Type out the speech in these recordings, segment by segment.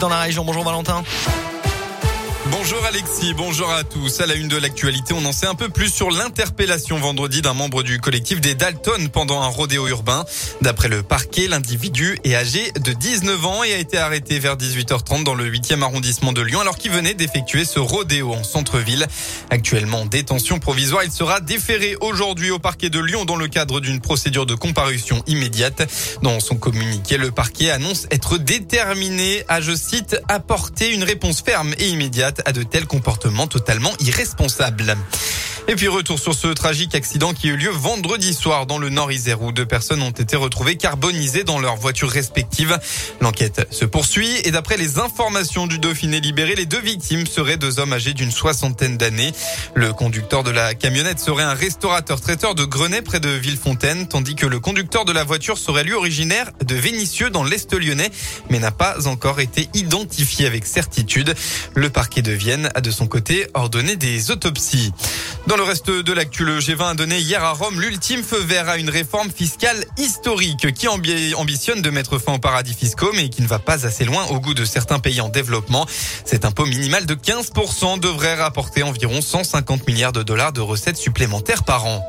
dans la région. Bonjour Valentin. Bonjour Alexis, bonjour à tous. À la une de l'actualité, on en sait un peu plus sur l'interpellation vendredi d'un membre du collectif des Dalton pendant un rodéo urbain. D'après le parquet, l'individu est âgé de 19 ans et a été arrêté vers 18h30 dans le 8e arrondissement de Lyon alors qu'il venait d'effectuer ce rodéo en centre-ville. Actuellement en détention provisoire, il sera déféré aujourd'hui au parquet de Lyon dans le cadre d'une procédure de comparution immédiate. Dans son communiqué, le parquet annonce être déterminé à, je cite, apporter une réponse ferme et immédiate à de tels comportements totalement irresponsables. Et puis retour sur ce tragique accident qui a eu lieu vendredi soir dans le Nord-Isère où deux personnes ont été retrouvées carbonisées dans leurs voitures respectives. L'enquête se poursuit et d'après les informations du Dauphiné libéré, les deux victimes seraient deux hommes âgés d'une soixantaine d'années. Le conducteur de la camionnette serait un restaurateur traiteur de Grenay près de Villefontaine, tandis que le conducteur de la voiture serait lui originaire de Vénissieux dans l'Est lyonnais, mais n'a pas encore été identifié avec certitude. Le parquet de Vienne a de son côté ordonné des autopsies. Dans le reste de l'actu, le G20 a donné hier à Rome l'ultime feu vert à une réforme fiscale historique qui ambitionne de mettre fin aux paradis fiscaux mais qui ne va pas assez loin au goût de certains pays en développement. Cet impôt minimal de 15% devrait rapporter environ 150 milliards de dollars de recettes supplémentaires par an.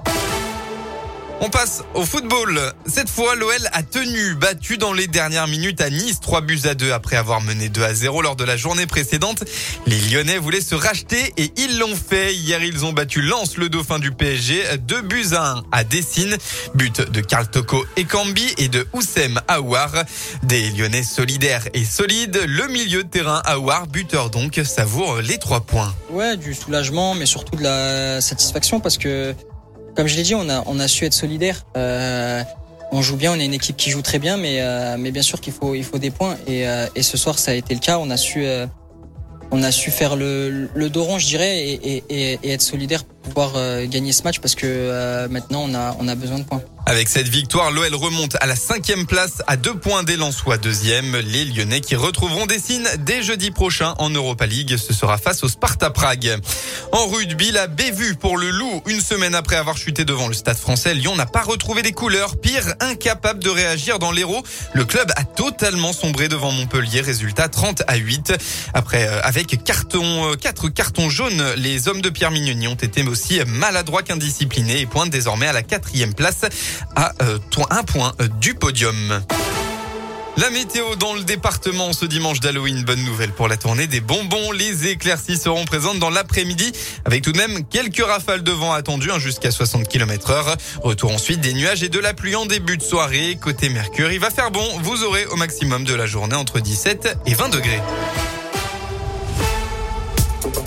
On passe au football. Cette fois, l'OL a tenu, battu dans les dernières minutes à Nice, 3 buts à 2 après avoir mené 2 à 0 lors de la journée précédente. Les Lyonnais voulaient se racheter et ils l'ont fait. Hier, ils ont battu Lens, le dauphin du PSG, 2 buts à 1 à Dessine. But de Karl Toko et Cambi et de Oussem Aouar. Des Lyonnais solidaires et solides. Le milieu de terrain Aouar, buteur donc, savoure les 3 points. Ouais, du soulagement, mais surtout de la satisfaction parce que comme je l'ai dit, on a, on a su être solidaire. Euh, on joue bien, on est une équipe qui joue très bien, mais, euh, mais bien sûr qu'il faut, il faut des points. Et, euh, et ce soir, ça a été le cas. On a su, on a su faire le, le dos rond, je dirais, et, et, et être solidaire pouvoir euh, gagner ce match parce que maintenant, on a, on a besoin de points. Avec cette victoire, l'OL remonte à la cinquième place à deux points des Lensois deuxième. Les Lyonnais qui retrouveront des signes dès jeudi prochain en Europa League. Ce sera face au Sparta Prague. En rugby, la bévue pour le Loup. Une semaine après avoir chuté devant le Stade français, Lyon n'a pas retrouvé des couleurs. Pire, incapable de réagir dans l'Hérault. Le club a totalement sombré devant Montpellier. Résultat 30 à 8. Après, euh, avec carton, euh, quatre cartons jaunes, les hommes de Pierre Mignoni ont été aussi maladroits qu'indisciplinés et pointent désormais à la quatrième place à euh, un point euh, du podium. La météo dans le département ce dimanche d'Halloween. Bonne nouvelle pour la tournée des bonbons. Les éclaircies seront présentes dans l'après-midi avec tout de même quelques rafales de vent attendues hein, jusqu'à 60 km heure. Retour ensuite des nuages et de la pluie en début de soirée. Côté Mercure, il va faire bon. Vous aurez au maximum de la journée entre 17 et 20 degrés.